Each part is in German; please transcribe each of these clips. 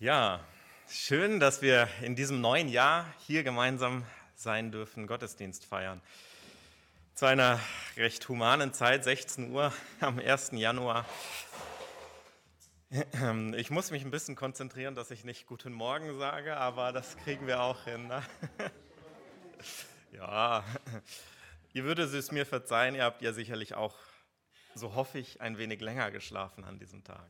Ja, schön, dass wir in diesem neuen Jahr hier gemeinsam sein dürfen, Gottesdienst feiern. Zu einer recht humanen Zeit, 16 Uhr am 1. Januar. Ich muss mich ein bisschen konzentrieren, dass ich nicht Guten Morgen sage, aber das kriegen wir auch hin. Ne? Ja, ihr würdet es mir verzeihen, ihr habt ja sicherlich auch, so hoffe ich, ein wenig länger geschlafen an diesem Tag.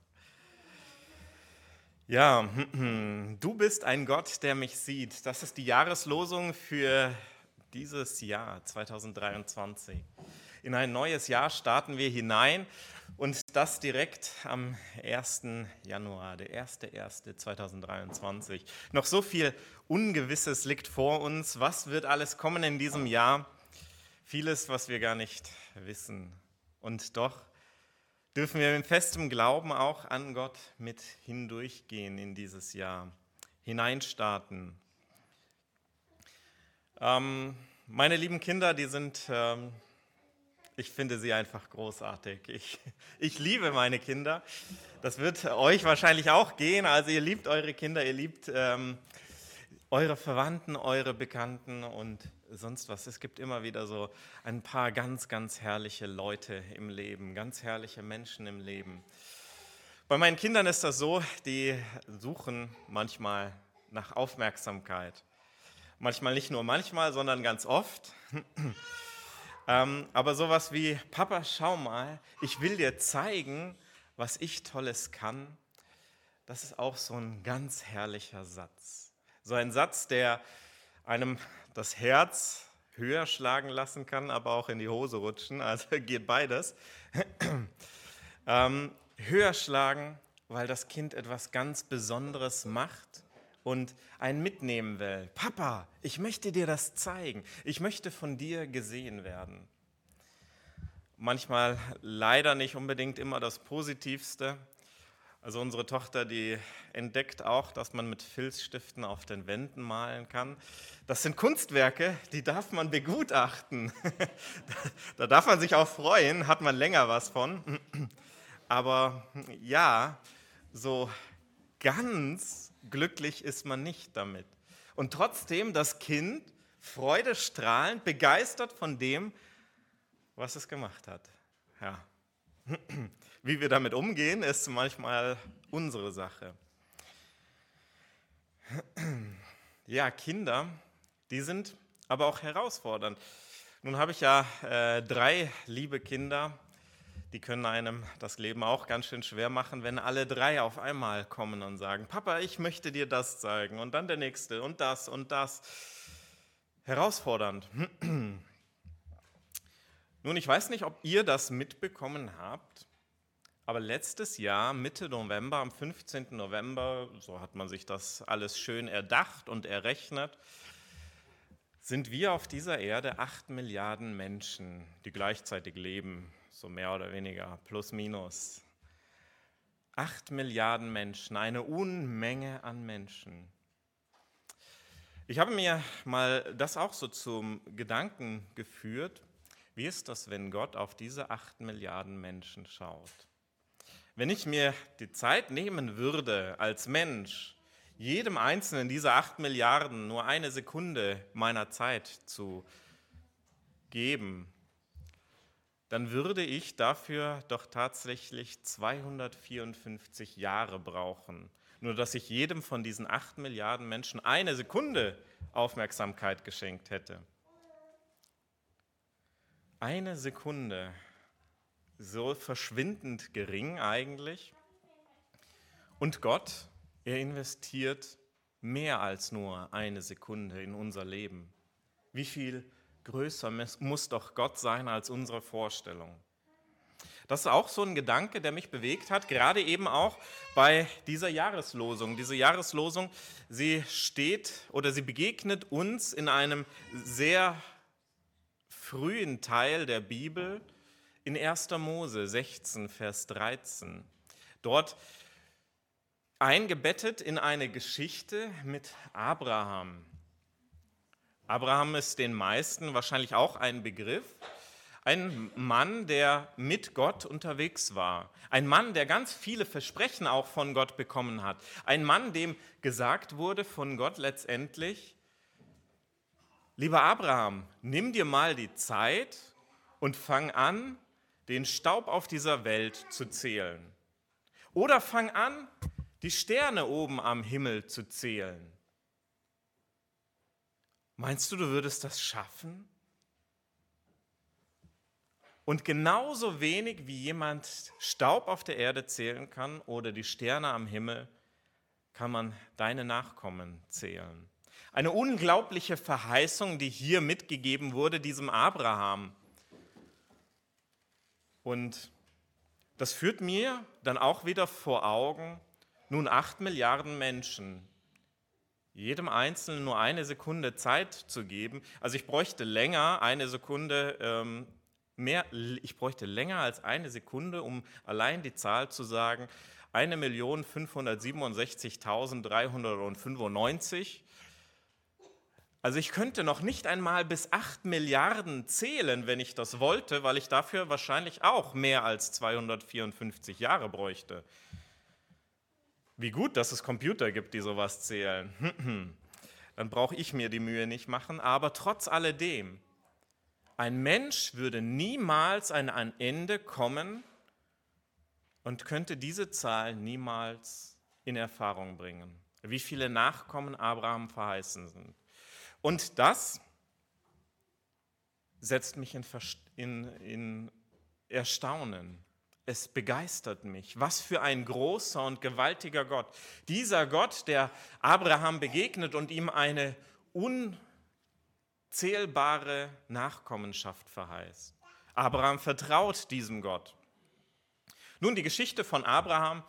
Ja, du bist ein Gott, der mich sieht. Das ist die Jahreslosung für dieses Jahr 2023. In ein neues Jahr starten wir hinein und das direkt am 1. Januar, der 1.1.2023. Noch so viel Ungewisses liegt vor uns. Was wird alles kommen in diesem Jahr? Vieles, was wir gar nicht wissen. Und doch dürfen wir mit festem Glauben auch an Gott mit hindurchgehen in dieses Jahr, hineinstarten. Ähm, meine lieben Kinder, die sind, ähm, ich finde sie einfach großartig. Ich, ich liebe meine Kinder. Das wird euch wahrscheinlich auch gehen. Also ihr liebt eure Kinder, ihr liebt ähm, eure Verwandten, eure Bekannten und sonst was. Es gibt immer wieder so ein paar ganz, ganz herrliche Leute im Leben, ganz herrliche Menschen im Leben. Bei meinen Kindern ist das so, die suchen manchmal nach Aufmerksamkeit. Manchmal nicht nur manchmal, sondern ganz oft. ähm, aber sowas wie, Papa, schau mal, ich will dir zeigen, was ich Tolles kann, das ist auch so ein ganz herrlicher Satz. So ein Satz, der einem das Herz höher schlagen lassen kann, aber auch in die Hose rutschen. Also geht beides. ähm, höher schlagen, weil das Kind etwas ganz Besonderes macht und einen mitnehmen will. Papa, ich möchte dir das zeigen. Ich möchte von dir gesehen werden. Manchmal leider nicht unbedingt immer das Positivste. Also unsere Tochter, die entdeckt auch, dass man mit Filzstiften auf den Wänden malen kann. Das sind Kunstwerke, die darf man begutachten. da darf man sich auch freuen, hat man länger was von. Aber ja, so ganz glücklich ist man nicht damit. Und trotzdem das Kind freudestrahlend, begeistert von dem, was es gemacht hat. Ja. Wie wir damit umgehen, ist manchmal unsere Sache. Ja, Kinder, die sind aber auch herausfordernd. Nun habe ich ja äh, drei liebe Kinder, die können einem das Leben auch ganz schön schwer machen, wenn alle drei auf einmal kommen und sagen, Papa, ich möchte dir das zeigen und dann der nächste und das und das. Herausfordernd. Nun, ich weiß nicht, ob ihr das mitbekommen habt, aber letztes Jahr, Mitte November, am 15. November, so hat man sich das alles schön erdacht und errechnet, sind wir auf dieser Erde acht Milliarden Menschen, die gleichzeitig leben, so mehr oder weniger, plus minus. Acht Milliarden Menschen, eine Unmenge an Menschen. Ich habe mir mal das auch so zum Gedanken geführt, wie ist das, wenn Gott auf diese acht Milliarden Menschen schaut? Wenn ich mir die Zeit nehmen würde, als Mensch, jedem einzelnen dieser acht Milliarden nur eine Sekunde meiner Zeit zu geben, dann würde ich dafür doch tatsächlich 254 Jahre brauchen. Nur dass ich jedem von diesen acht Milliarden Menschen eine Sekunde Aufmerksamkeit geschenkt hätte. Eine Sekunde so verschwindend gering eigentlich. Und Gott, er investiert mehr als nur eine Sekunde in unser Leben. Wie viel größer muss doch Gott sein als unsere Vorstellung? Das ist auch so ein Gedanke, der mich bewegt hat, gerade eben auch bei dieser Jahreslosung. Diese Jahreslosung, sie steht oder sie begegnet uns in einem sehr frühen Teil der Bibel, in 1. Mose 16, Vers 13. Dort eingebettet in eine Geschichte mit Abraham. Abraham ist den meisten wahrscheinlich auch ein Begriff. Ein Mann, der mit Gott unterwegs war. Ein Mann, der ganz viele Versprechen auch von Gott bekommen hat. Ein Mann, dem gesagt wurde von Gott letztendlich, lieber Abraham, nimm dir mal die Zeit und fang an, den Staub auf dieser Welt zu zählen. Oder fang an, die Sterne oben am Himmel zu zählen. Meinst du, du würdest das schaffen? Und genauso wenig wie jemand Staub auf der Erde zählen kann oder die Sterne am Himmel, kann man deine Nachkommen zählen. Eine unglaubliche Verheißung, die hier mitgegeben wurde, diesem Abraham. Und das führt mir dann auch wieder vor Augen, nun acht Milliarden Menschen, jedem Einzelnen nur eine Sekunde Zeit zu geben. Also ich bräuchte länger, eine Sekunde ähm, mehr, ich bräuchte länger als eine Sekunde, um allein die Zahl zu sagen, 1.567.395. Also ich könnte noch nicht einmal bis 8 Milliarden zählen, wenn ich das wollte, weil ich dafür wahrscheinlich auch mehr als 254 Jahre bräuchte. Wie gut, dass es Computer gibt, die sowas zählen. Dann brauche ich mir die Mühe nicht machen, aber trotz alledem, ein Mensch würde niemals an ein Ende kommen und könnte diese Zahl niemals in Erfahrung bringen, wie viele Nachkommen Abraham verheißen sind. Und das setzt mich in, in, in Erstaunen. Es begeistert mich. Was für ein großer und gewaltiger Gott. Dieser Gott, der Abraham begegnet und ihm eine unzählbare Nachkommenschaft verheißt. Abraham vertraut diesem Gott. Nun, die Geschichte von Abraham,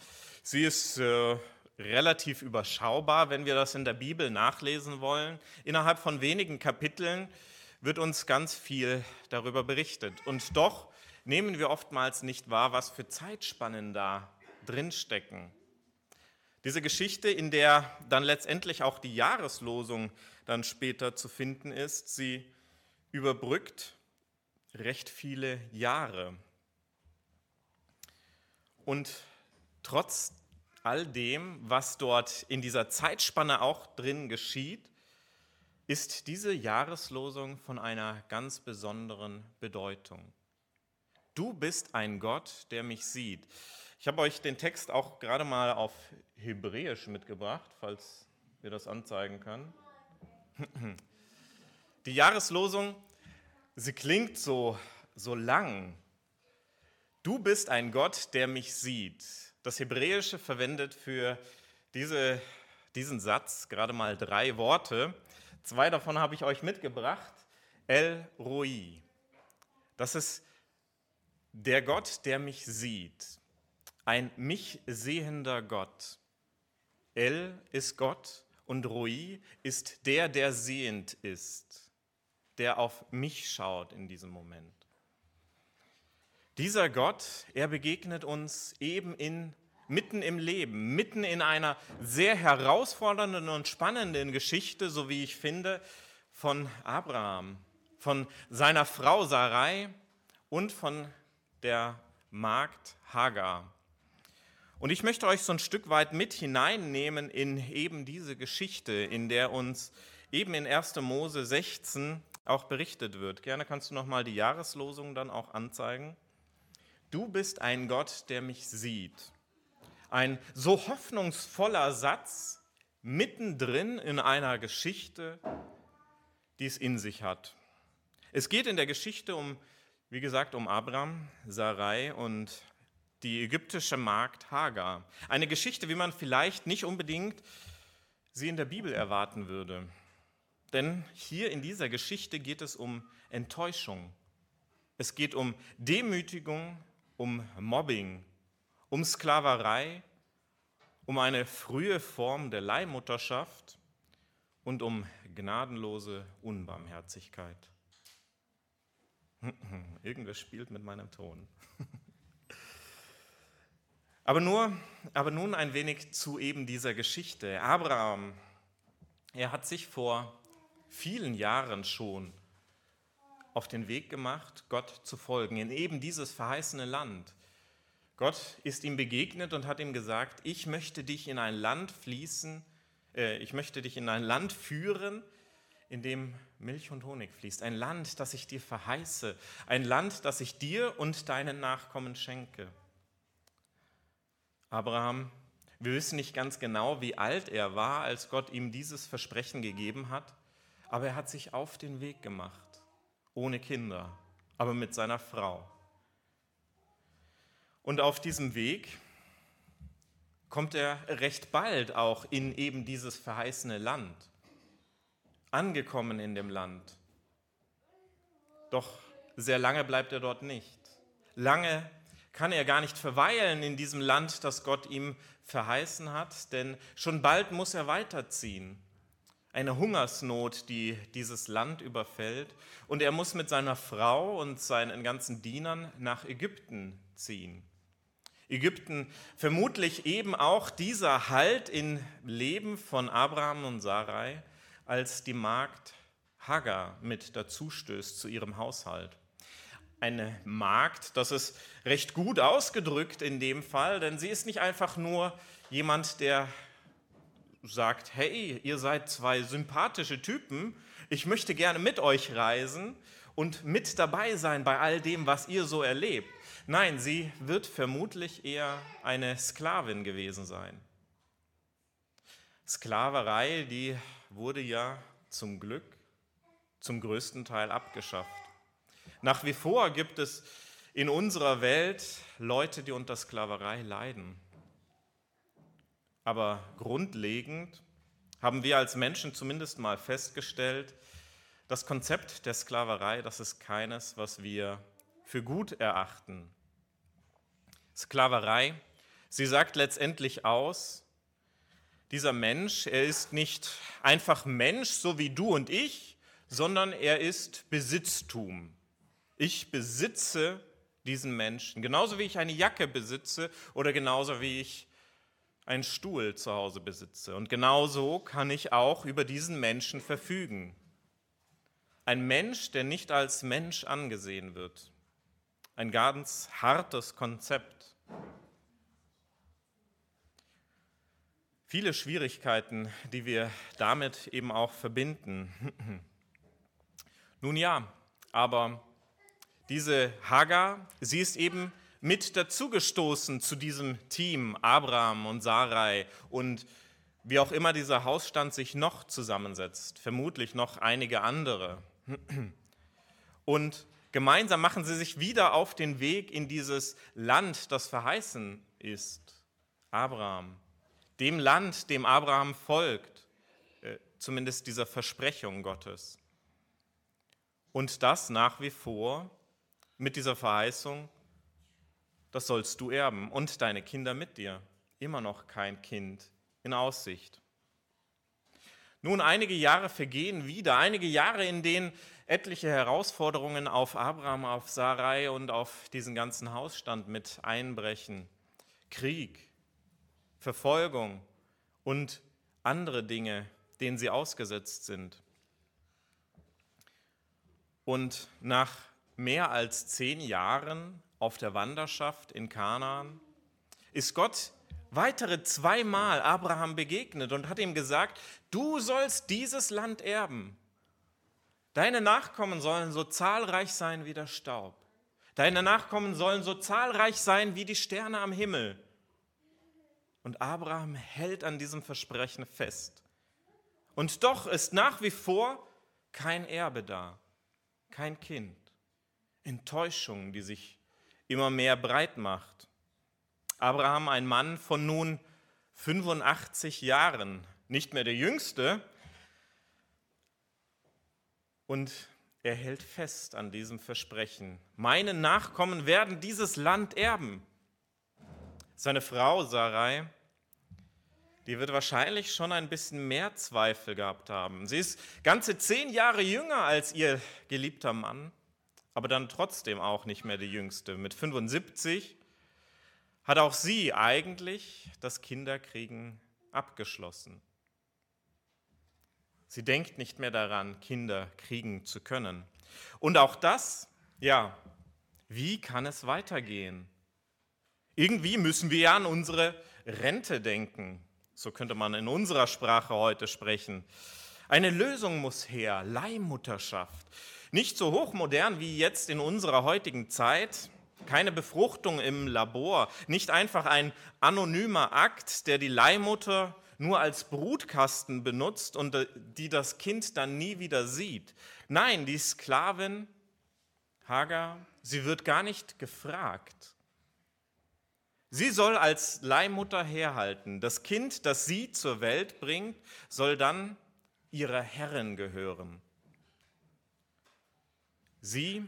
sie ist äh, relativ überschaubar, wenn wir das in der Bibel nachlesen wollen. Innerhalb von wenigen Kapiteln wird uns ganz viel darüber berichtet. Und doch nehmen wir oftmals nicht wahr, was für Zeitspannen da drinstecken. Diese Geschichte, in der dann letztendlich auch die Jahreslosung dann später zu finden ist, sie überbrückt recht viele Jahre. Und trotz all dem, was dort in dieser Zeitspanne auch drin geschieht, ist diese Jahreslosung von einer ganz besonderen Bedeutung. Du bist ein Gott, der mich sieht. Ich habe euch den Text auch gerade mal auf Hebräisch mitgebracht, falls wir das anzeigen können. Die Jahreslosung, sie klingt so, so lang. Du bist ein Gott, der mich sieht. Das Hebräische verwendet für diese, diesen Satz gerade mal drei Worte. Zwei davon habe ich euch mitgebracht. El Roi. Das ist der Gott, der mich sieht. Ein mich sehender Gott. El ist Gott und Roi ist der, der sehend ist, der auf mich schaut in diesem Moment. Dieser Gott, er begegnet uns eben in mitten im Leben, mitten in einer sehr herausfordernden und spannenden Geschichte, so wie ich finde, von Abraham, von seiner Frau Sarai und von der Magd Hagar. Und ich möchte euch so ein Stück weit mit hineinnehmen in eben diese Geschichte, in der uns eben in 1. Mose 16 auch berichtet wird. Gerne kannst du noch mal die Jahreslosung dann auch anzeigen. Du bist ein Gott, der mich sieht. Ein so hoffnungsvoller Satz mittendrin in einer Geschichte, die es in sich hat. Es geht in der Geschichte um, wie gesagt, um Abraham, Sarai und die ägyptische Magd Hagar. Eine Geschichte, wie man vielleicht nicht unbedingt sie in der Bibel erwarten würde. Denn hier in dieser Geschichte geht es um Enttäuschung. Es geht um Demütigung, um Mobbing, um Sklaverei, um eine frühe Form der Leihmutterschaft und um gnadenlose Unbarmherzigkeit. Irgendwer spielt mit meinem Ton. Aber, nur, aber nun ein wenig zu eben dieser Geschichte. Abraham, er hat sich vor vielen Jahren schon auf den Weg gemacht, Gott zu folgen, in eben dieses verheißene Land. Gott ist ihm begegnet und hat ihm gesagt, ich möchte dich in ein Land fließen, äh, ich möchte dich in ein Land führen, in dem Milch und Honig fließt. Ein Land, das ich dir verheiße. Ein Land, das ich dir und deinen Nachkommen schenke. Abraham, wir wissen nicht ganz genau, wie alt er war, als Gott ihm dieses Versprechen gegeben hat, aber er hat sich auf den Weg gemacht, ohne Kinder, aber mit seiner Frau. Und auf diesem Weg kommt er recht bald auch in eben dieses verheißene Land, angekommen in dem Land. Doch sehr lange bleibt er dort nicht. Lange kann er gar nicht verweilen in diesem Land, das Gott ihm verheißen hat, denn schon bald muss er weiterziehen. Eine Hungersnot, die dieses Land überfällt, und er muss mit seiner Frau und seinen ganzen Dienern nach Ägypten ziehen. Ägypten vermutlich eben auch dieser Halt im Leben von Abraham und Sarai, als die Magd Hagar mit dazustößt zu ihrem Haushalt eine Magd. Das ist recht gut ausgedrückt in dem Fall, denn sie ist nicht einfach nur jemand, der sagt, hey, ihr seid zwei sympathische Typen, ich möchte gerne mit euch reisen und mit dabei sein bei all dem, was ihr so erlebt. Nein, sie wird vermutlich eher eine Sklavin gewesen sein. Sklaverei, die wurde ja zum Glück zum größten Teil abgeschafft. Nach wie vor gibt es in unserer Welt Leute, die unter Sklaverei leiden. Aber grundlegend haben wir als Menschen zumindest mal festgestellt, das Konzept der Sklaverei, das ist keines, was wir für gut erachten. Sklaverei, sie sagt letztendlich aus, dieser Mensch, er ist nicht einfach Mensch, so wie du und ich, sondern er ist Besitztum. Ich besitze diesen Menschen, genauso wie ich eine Jacke besitze oder genauso wie ich einen Stuhl zu Hause besitze. Und genauso kann ich auch über diesen Menschen verfügen. Ein Mensch, der nicht als Mensch angesehen wird. Ein ganz hartes Konzept. Viele Schwierigkeiten, die wir damit eben auch verbinden. Nun ja, aber diese Hagar, sie ist eben mit dazugestoßen zu diesem Team, Abraham und Sarai und wie auch immer dieser Hausstand sich noch zusammensetzt, vermutlich noch einige andere. Und gemeinsam machen sie sich wieder auf den Weg in dieses Land, das verheißen ist, Abraham, dem Land, dem Abraham folgt, äh, zumindest dieser Versprechung Gottes. Und das nach wie vor mit dieser Verheißung, das sollst du erben und deine Kinder mit dir. Immer noch kein Kind in Aussicht. Nun, einige Jahre vergehen wieder, einige Jahre, in denen etliche Herausforderungen auf Abraham, auf Sarai und auf diesen ganzen Hausstand mit einbrechen. Krieg, Verfolgung und andere Dinge, denen sie ausgesetzt sind. Und nach mehr als zehn Jahren auf der Wanderschaft in Kanaan ist Gott weitere zweimal Abraham begegnet und hat ihm gesagt, du sollst dieses Land erben. Deine Nachkommen sollen so zahlreich sein wie der Staub. Deine Nachkommen sollen so zahlreich sein wie die Sterne am Himmel. Und Abraham hält an diesem Versprechen fest. Und doch ist nach wie vor kein Erbe da, kein Kind. Enttäuschung, die sich immer mehr breit macht. Abraham, ein Mann von nun 85 Jahren, nicht mehr der Jüngste, und er hält fest an diesem Versprechen. Meine Nachkommen werden dieses Land erben. Seine Frau Sarai, die wird wahrscheinlich schon ein bisschen mehr Zweifel gehabt haben. Sie ist ganze zehn Jahre jünger als ihr geliebter Mann aber dann trotzdem auch nicht mehr die jüngste. Mit 75 hat auch sie eigentlich das Kinderkriegen abgeschlossen. Sie denkt nicht mehr daran, Kinder kriegen zu können. Und auch das, ja, wie kann es weitergehen? Irgendwie müssen wir ja an unsere Rente denken. So könnte man in unserer Sprache heute sprechen. Eine Lösung muss her, Leihmutterschaft. Nicht so hochmodern wie jetzt in unserer heutigen Zeit, keine Befruchtung im Labor, nicht einfach ein anonymer Akt, der die Leihmutter nur als Brutkasten benutzt und äh, die das Kind dann nie wieder sieht. Nein, die Sklavin Hagar, sie wird gar nicht gefragt. Sie soll als Leihmutter herhalten. Das Kind, das sie zur Welt bringt, soll dann ihrer Herrin gehören. Sie,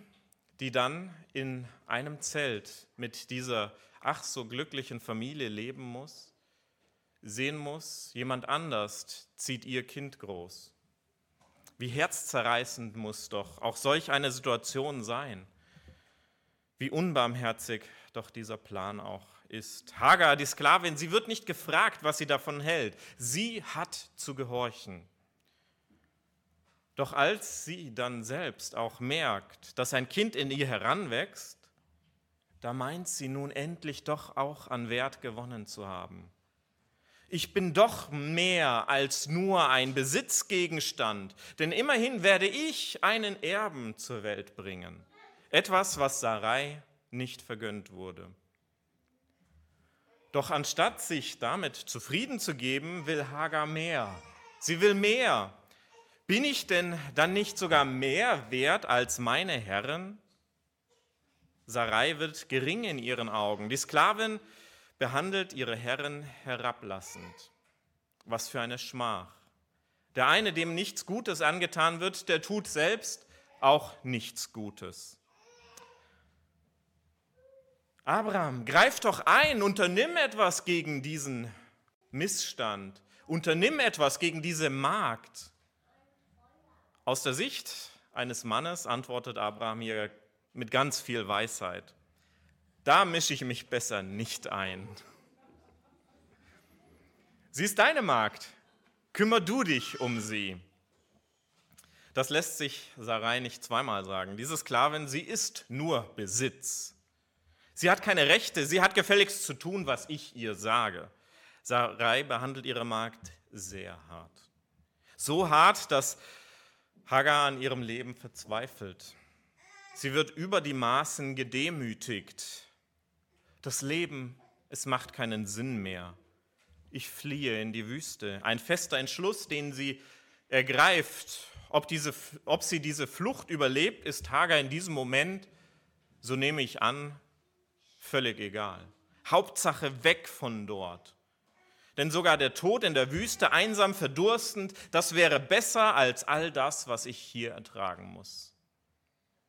die dann in einem Zelt mit dieser ach so glücklichen Familie leben muss, sehen muss, jemand anders zieht ihr Kind groß. Wie herzzerreißend muss doch auch solch eine Situation sein. Wie unbarmherzig doch dieser Plan auch ist. Hagar, die Sklavin, sie wird nicht gefragt, was sie davon hält. Sie hat zu gehorchen. Doch als sie dann selbst auch merkt, dass ein Kind in ihr heranwächst, da meint sie nun endlich doch auch an Wert gewonnen zu haben. Ich bin doch mehr als nur ein Besitzgegenstand, denn immerhin werde ich einen Erben zur Welt bringen. Etwas, was Sarai nicht vergönnt wurde. Doch anstatt sich damit zufrieden zu geben, will Hagar mehr. Sie will mehr. Bin ich denn dann nicht sogar mehr wert als meine Herren? Sarai wird gering in ihren Augen. Die Sklavin behandelt ihre Herren herablassend. Was für eine Schmach. Der eine, dem nichts Gutes angetan wird, der tut selbst auch nichts Gutes. Abraham, greif doch ein, unternimm etwas gegen diesen Missstand, unternimm etwas gegen diese Magd. Aus der Sicht eines Mannes antwortet Abraham hier mit ganz viel Weisheit. Da mische ich mich besser nicht ein. Sie ist deine Magd, kümmer du dich um sie. Das lässt sich Sarai nicht zweimal sagen. Diese Sklavin, sie ist nur Besitz. Sie hat keine Rechte, sie hat gefälligst zu tun, was ich ihr sage. Sarai behandelt ihre Magd sehr hart. So hart, dass Hagar an ihrem Leben verzweifelt. Sie wird über die Maßen gedemütigt. Das Leben, es macht keinen Sinn mehr. Ich fliehe in die Wüste. Ein fester Entschluss, den sie ergreift. Ob, diese, ob sie diese Flucht überlebt, ist Hagar in diesem Moment, so nehme ich an, völlig egal. Hauptsache weg von dort. Denn sogar der Tod in der Wüste, einsam, verdurstend, das wäre besser als all das, was ich hier ertragen muss.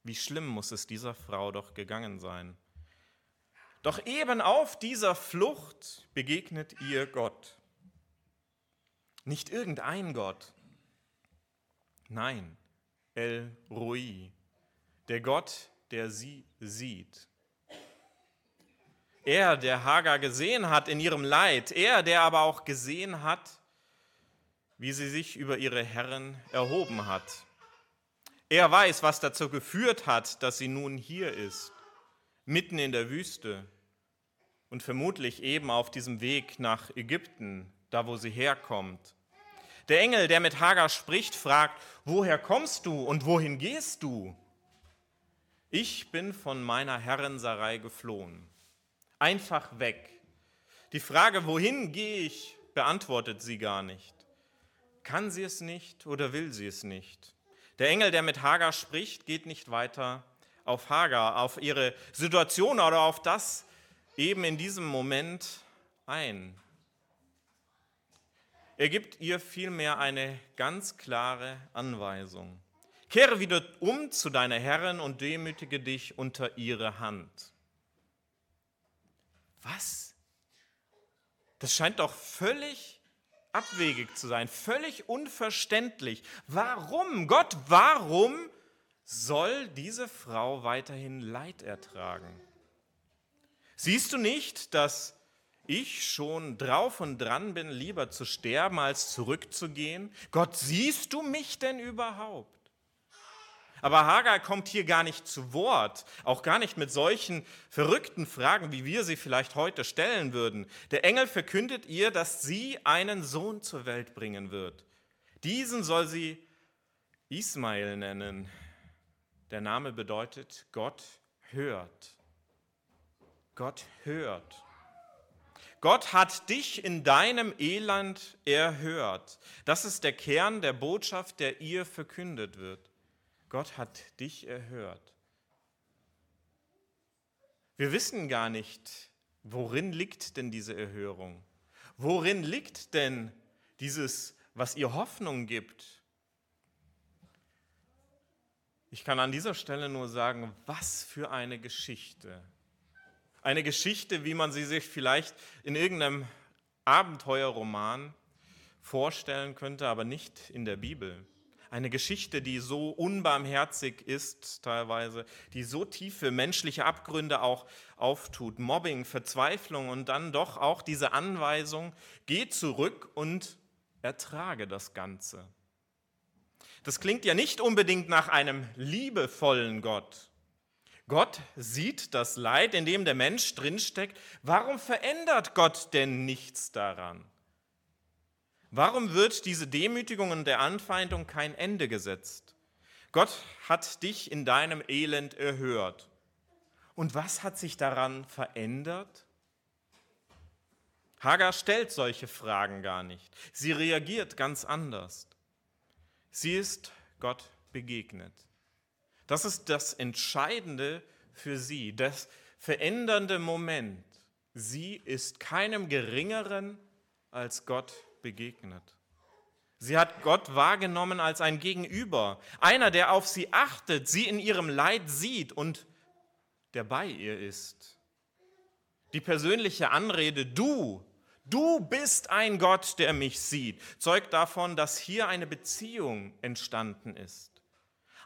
Wie schlimm muss es dieser Frau doch gegangen sein. Doch eben auf dieser Flucht begegnet ihr Gott. Nicht irgendein Gott. Nein, El Rui, der Gott, der sie sieht. Er, der Hagar gesehen hat in ihrem Leid, er, der aber auch gesehen hat, wie sie sich über ihre Herren erhoben hat. Er weiß, was dazu geführt hat, dass sie nun hier ist, mitten in der Wüste und vermutlich eben auf diesem Weg nach Ägypten, da wo sie herkommt. Der Engel, der mit Hagar spricht, fragt, woher kommst du und wohin gehst du? Ich bin von meiner Herrin Sarai geflohen einfach weg. Die Frage, wohin gehe ich, beantwortet sie gar nicht. Kann sie es nicht oder will sie es nicht? Der Engel, der mit Hagar spricht, geht nicht weiter auf Hagar, auf ihre Situation oder auf das eben in diesem Moment ein. Er gibt ihr vielmehr eine ganz klare Anweisung. Kehre wieder um zu deiner Herrin und demütige dich unter ihre Hand. Was? Das scheint doch völlig abwegig zu sein, völlig unverständlich. Warum, Gott, warum soll diese Frau weiterhin Leid ertragen? Siehst du nicht, dass ich schon drauf und dran bin, lieber zu sterben, als zurückzugehen? Gott, siehst du mich denn überhaupt? Aber Hagar kommt hier gar nicht zu Wort, auch gar nicht mit solchen verrückten Fragen, wie wir sie vielleicht heute stellen würden. Der Engel verkündet ihr, dass sie einen Sohn zur Welt bringen wird. Diesen soll sie Ismael nennen. Der Name bedeutet Gott hört. Gott hört. Gott hat dich in deinem Elend erhört. Das ist der Kern der Botschaft, der ihr verkündet wird. Gott hat dich erhört. Wir wissen gar nicht, worin liegt denn diese Erhörung? Worin liegt denn dieses, was ihr Hoffnung gibt? Ich kann an dieser Stelle nur sagen, was für eine Geschichte. Eine Geschichte, wie man sie sich vielleicht in irgendeinem Abenteuerroman vorstellen könnte, aber nicht in der Bibel. Eine Geschichte, die so unbarmherzig ist teilweise, die so tiefe menschliche Abgründe auch auftut. Mobbing, Verzweiflung und dann doch auch diese Anweisung, geh zurück und ertrage das Ganze. Das klingt ja nicht unbedingt nach einem liebevollen Gott. Gott sieht das Leid, in dem der Mensch drinsteckt. Warum verändert Gott denn nichts daran? Warum wird diese Demütigung und der Anfeindung kein Ende gesetzt? Gott hat dich in deinem Elend erhört. Und was hat sich daran verändert? Hagar stellt solche Fragen gar nicht. Sie reagiert ganz anders. Sie ist Gott begegnet. Das ist das Entscheidende für sie, das verändernde Moment. Sie ist keinem Geringeren als Gott begegnet. Sie hat Gott wahrgenommen als ein Gegenüber, einer, der auf sie achtet, sie in ihrem Leid sieht und der bei ihr ist. Die persönliche Anrede, du, du bist ein Gott, der mich sieht, zeugt davon, dass hier eine Beziehung entstanden ist.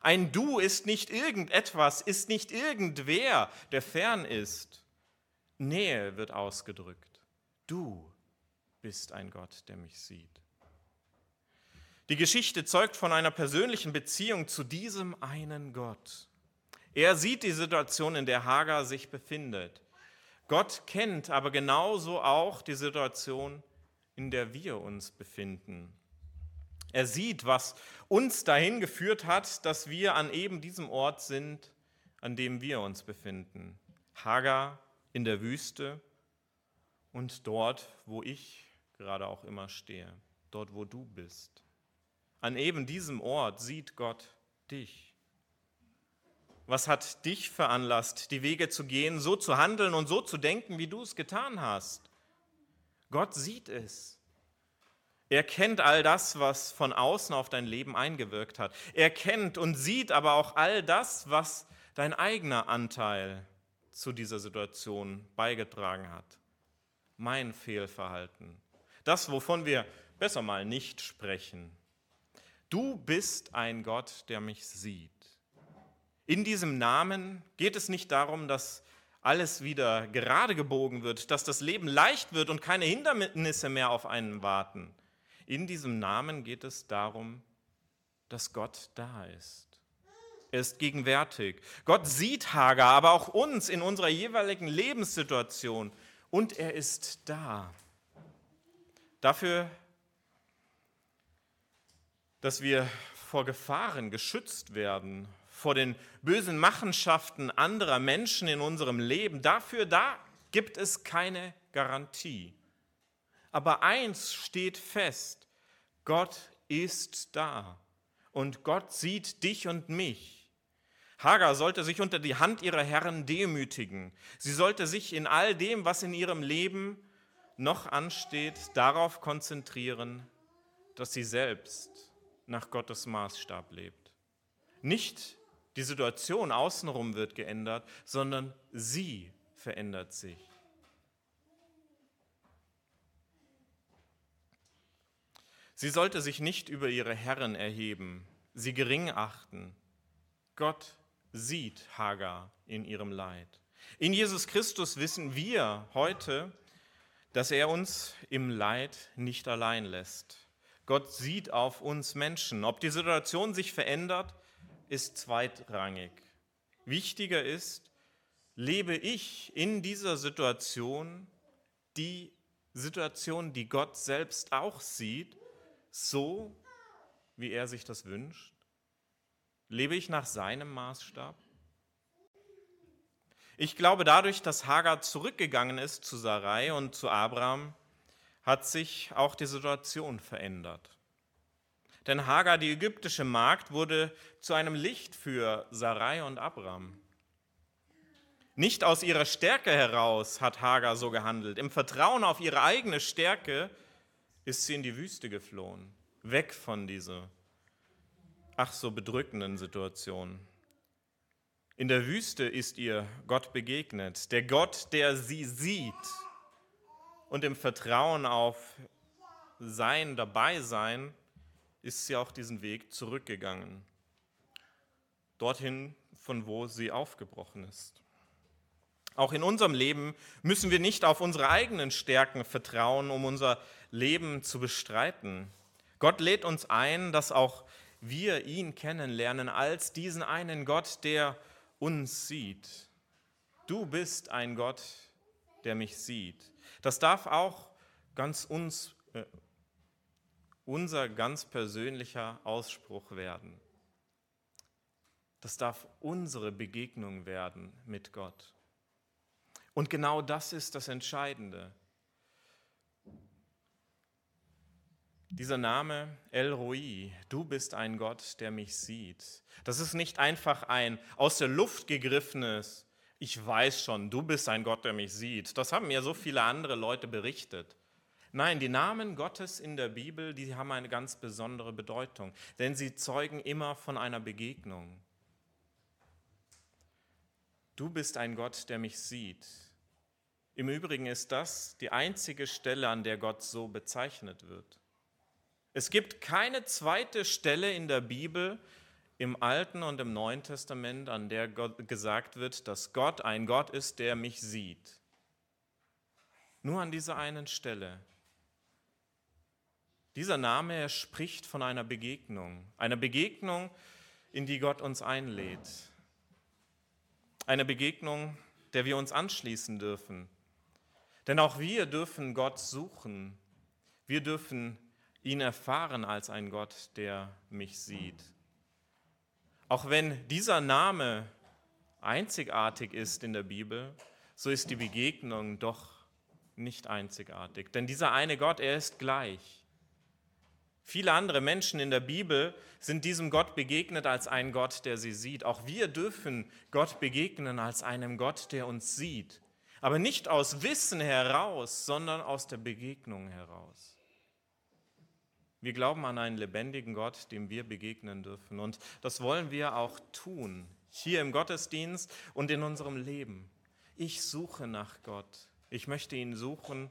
Ein Du ist nicht irgendetwas, ist nicht irgendwer, der fern ist. Nähe wird ausgedrückt. Du bist ein Gott, der mich sieht. Die Geschichte zeugt von einer persönlichen Beziehung zu diesem einen Gott. Er sieht die Situation, in der Hagar sich befindet. Gott kennt aber genauso auch die Situation, in der wir uns befinden. Er sieht, was uns dahin geführt hat, dass wir an eben diesem Ort sind, an dem wir uns befinden. Hagar in der Wüste und dort, wo ich gerade auch immer stehe, dort, wo du bist. An eben diesem Ort sieht Gott dich. Was hat dich veranlasst, die Wege zu gehen, so zu handeln und so zu denken, wie du es getan hast? Gott sieht es. Er kennt all das, was von außen auf dein Leben eingewirkt hat. Er kennt und sieht aber auch all das, was dein eigener Anteil zu dieser Situation beigetragen hat. Mein Fehlverhalten. Das, wovon wir besser mal nicht sprechen. Du bist ein Gott, der mich sieht. In diesem Namen geht es nicht darum, dass alles wieder gerade gebogen wird, dass das Leben leicht wird und keine Hindernisse mehr auf einen warten. In diesem Namen geht es darum, dass Gott da ist. Er ist gegenwärtig. Gott sieht Hagar, aber auch uns in unserer jeweiligen Lebenssituation. Und er ist da. Dafür, dass wir vor Gefahren geschützt werden, vor den bösen Machenschaften anderer Menschen in unserem Leben, dafür da gibt es keine Garantie. Aber eins steht fest, Gott ist da und Gott sieht dich und mich. Hagar sollte sich unter die Hand ihrer Herren demütigen. Sie sollte sich in all dem, was in ihrem Leben noch ansteht, darauf konzentrieren, dass sie selbst nach Gottes Maßstab lebt. Nicht die Situation außenrum wird geändert, sondern sie verändert sich. Sie sollte sich nicht über ihre Herren erheben, sie gering achten. Gott sieht Hagar in ihrem Leid. In Jesus Christus wissen wir heute, dass er uns im Leid nicht allein lässt. Gott sieht auf uns Menschen. Ob die Situation sich verändert, ist zweitrangig. Wichtiger ist, lebe ich in dieser Situation die Situation, die Gott selbst auch sieht, so, wie er sich das wünscht? Lebe ich nach seinem Maßstab? Ich glaube, dadurch, dass Hagar zurückgegangen ist zu Sarai und zu Abraham, hat sich auch die Situation verändert. Denn Hagar, die ägyptische Magd, wurde zu einem Licht für Sarai und Abraham. Nicht aus ihrer Stärke heraus hat Hagar so gehandelt. Im Vertrauen auf ihre eigene Stärke ist sie in die Wüste geflohen, weg von dieser ach so bedrückenden Situation. In der Wüste ist ihr Gott begegnet, der Gott, der sie sieht. Und im Vertrauen auf sein Dabeisein ist sie auch diesen Weg zurückgegangen, dorthin, von wo sie aufgebrochen ist. Auch in unserem Leben müssen wir nicht auf unsere eigenen Stärken vertrauen, um unser Leben zu bestreiten. Gott lädt uns ein, dass auch wir ihn kennenlernen als diesen einen Gott, der uns sieht. Du bist ein Gott, der mich sieht. Das darf auch ganz uns, äh, unser ganz persönlicher Ausspruch werden. Das darf unsere Begegnung werden mit Gott. Und genau das ist das Entscheidende. Dieser Name El Roi, du bist ein Gott, der mich sieht. Das ist nicht einfach ein aus der Luft gegriffenes, ich weiß schon, du bist ein Gott, der mich sieht. Das haben mir so viele andere Leute berichtet. Nein, die Namen Gottes in der Bibel, die haben eine ganz besondere Bedeutung, denn sie zeugen immer von einer Begegnung. Du bist ein Gott, der mich sieht. Im Übrigen ist das die einzige Stelle, an der Gott so bezeichnet wird. Es gibt keine zweite Stelle in der Bibel, im Alten und im Neuen Testament, an der Gott gesagt wird, dass Gott ein Gott ist, der mich sieht. Nur an dieser einen Stelle. Dieser Name spricht von einer Begegnung, einer Begegnung, in die Gott uns einlädt. Eine Begegnung, der wir uns anschließen dürfen, denn auch wir dürfen Gott suchen. Wir dürfen ihn erfahren als ein Gott, der mich sieht. Auch wenn dieser Name einzigartig ist in der Bibel, so ist die Begegnung doch nicht einzigartig. Denn dieser eine Gott, er ist gleich. Viele andere Menschen in der Bibel sind diesem Gott begegnet als ein Gott, der sie sieht. Auch wir dürfen Gott begegnen als einem Gott, der uns sieht aber nicht aus Wissen heraus, sondern aus der Begegnung heraus. Wir glauben an einen lebendigen Gott, dem wir begegnen dürfen. Und das wollen wir auch tun, hier im Gottesdienst und in unserem Leben. Ich suche nach Gott. Ich möchte ihn suchen,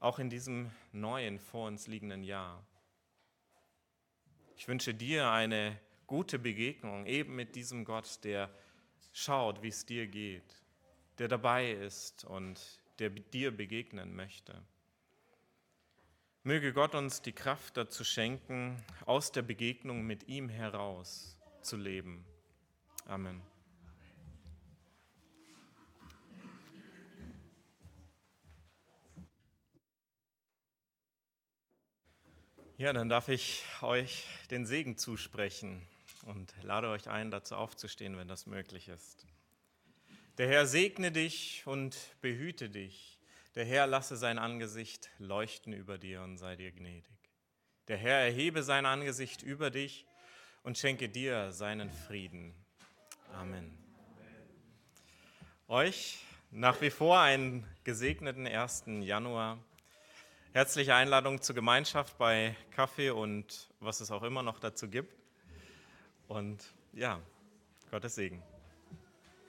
auch in diesem neuen, vor uns liegenden Jahr. Ich wünsche dir eine gute Begegnung eben mit diesem Gott, der schaut, wie es dir geht der dabei ist und der dir begegnen möchte. Möge Gott uns die Kraft dazu schenken, aus der Begegnung mit ihm heraus zu leben. Amen. Ja, dann darf ich euch den Segen zusprechen und lade euch ein, dazu aufzustehen, wenn das möglich ist. Der Herr segne dich und behüte dich. Der Herr lasse sein Angesicht leuchten über dir und sei dir gnädig. Der Herr erhebe sein Angesicht über dich und schenke dir seinen Frieden. Amen. Euch nach wie vor einen gesegneten 1. Januar. Herzliche Einladung zur Gemeinschaft bei Kaffee und was es auch immer noch dazu gibt. Und ja, Gottes Segen.